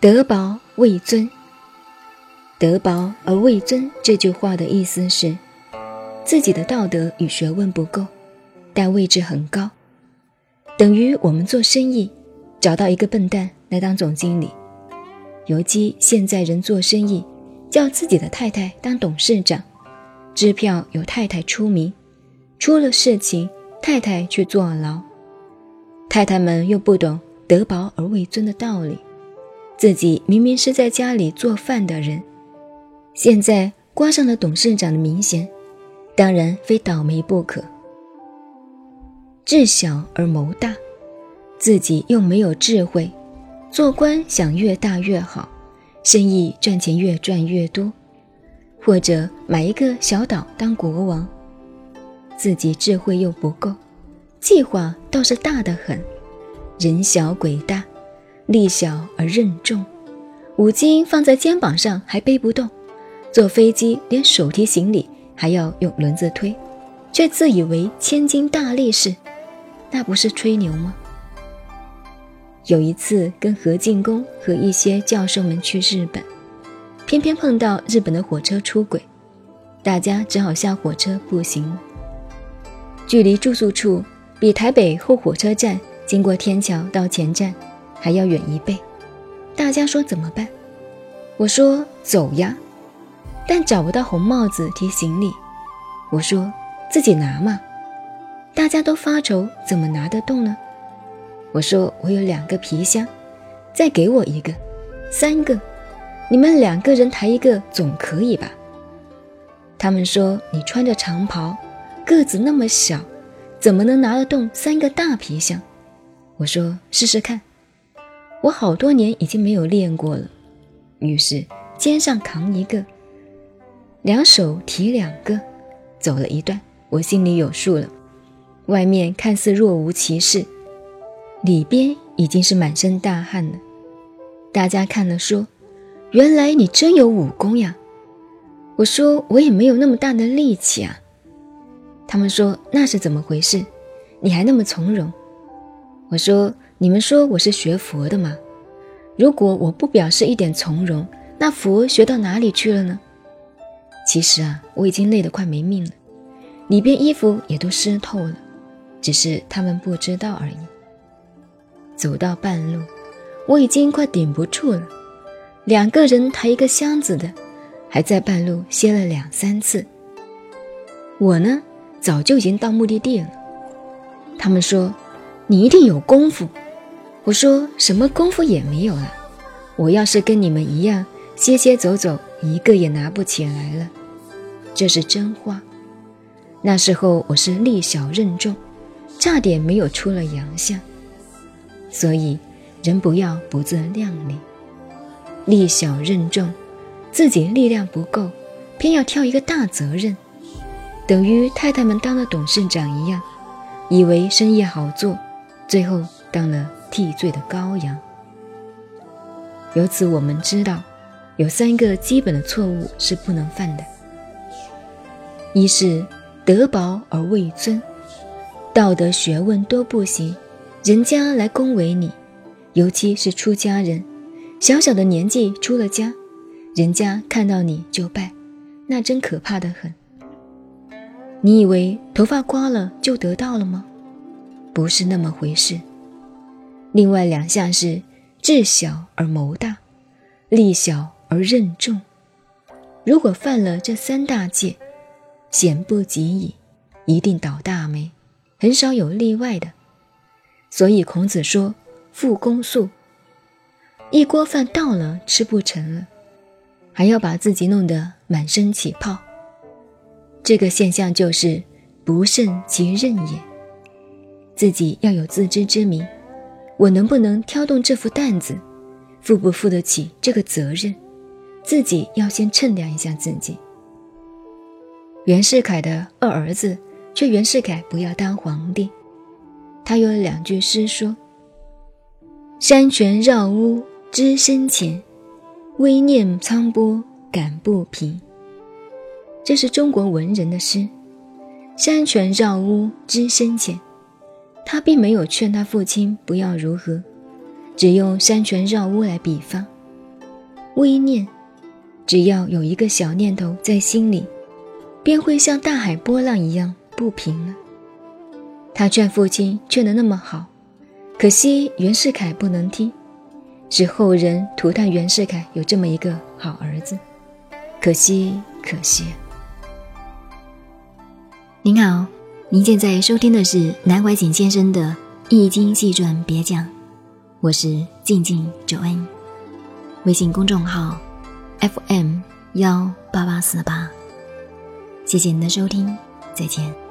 德薄位尊，德薄而位尊这句话的意思是，自己的道德与学问不够，但位置很高，等于我们做生意找到一个笨蛋来当总经理，尤其现在人做生意叫自己的太太当董事长，支票由太太出名，出了事情太太去坐牢，太太们又不懂得薄而位尊的道理。自己明明是在家里做饭的人，现在挂上了董事长的名衔，当然非倒霉不可。智小而谋大，自己又没有智慧，做官想越大越好，生意赚钱越赚越多，或者买一个小岛当国王，自己智慧又不够，计划倒是大得很，人小鬼大。力小而任重，五斤放在肩膀上还背不动，坐飞机连手提行李还要用轮子推，却自以为千斤大力士，那不是吹牛吗？有一次跟何进公和一些教授们去日本，偏偏碰到日本的火车出轨，大家只好下火车步行。距离住宿处比台北后火车站经过天桥到前站。还要远一倍，大家说怎么办？我说走呀，但找不到红帽子提行李。我说自己拿嘛，大家都发愁怎么拿得动呢？我说我有两个皮箱，再给我一个，三个，你们两个人抬一个总可以吧？他们说你穿着长袍，个子那么小，怎么能拿得动三个大皮箱？我说试试看。我好多年已经没有练过了，于是肩上扛一个，两手提两个，走了一段，我心里有数了。外面看似若无其事，里边已经是满身大汗了。大家看了说：“原来你真有武功呀！”我说：“我也没有那么大的力气啊。”他们说：“那是怎么回事？你还那么从容？”我说。你们说我是学佛的吗？如果我不表示一点从容，那佛学到哪里去了呢？其实啊，我已经累得快没命了，里边衣服也都湿透了，只是他们不知道而已。走到半路，我已经快顶不住了，两个人抬一个箱子的，还在半路歇了两三次。我呢，早就已经到目的地了。他们说，你一定有功夫。我说什么功夫也没有了，我要是跟你们一样歇歇走走，一个也拿不起来了，这是真话。那时候我是力小任重，差点没有出了洋相。所以人不要不自量力，力小任重，自己力量不够，偏要挑一个大责任，等于太太们当了董事长一样，以为生意好做，最后当了。替罪的羔羊。由此，我们知道有三个基本的错误是不能犯的：一是德薄而位尊，道德学问都不行，人家来恭维你，尤其是出家人，小小的年纪出了家，人家看到你就拜，那真可怕的很。你以为头发刮了就得到了吗？不是那么回事。另外两项是智小而谋大，力小而任重。如果犯了这三大戒，险不及矣，一定倒大霉，很少有例外的。所以孔子说：“复公素，一锅饭倒了吃不成了，还要把自己弄得满身起泡。这个现象就是不胜其任也。自己要有自知之明。”我能不能挑动这副担子，负不负得起这个责任，自己要先称量一下自己。袁世凯的二儿子劝袁世凯不要当皇帝，他有两句诗说：“山泉绕屋知深浅，微念沧波感不平。”这是中国文人的诗，山泉绕屋知深浅。他并没有劝他父亲不要如何，只用山泉绕屋来比方。微念，只要有一个小念头在心里，便会像大海波浪一样不平了。他劝父亲劝得那么好，可惜袁世凯不能听，使后人涂炭袁世凯有这么一个好儿子，可惜可惜。您好，您现在收听的是南怀瑾先生的《易经细传别讲》，我是静静九恩，微信公众号 FM 幺八八四八，谢谢您的收听，再见。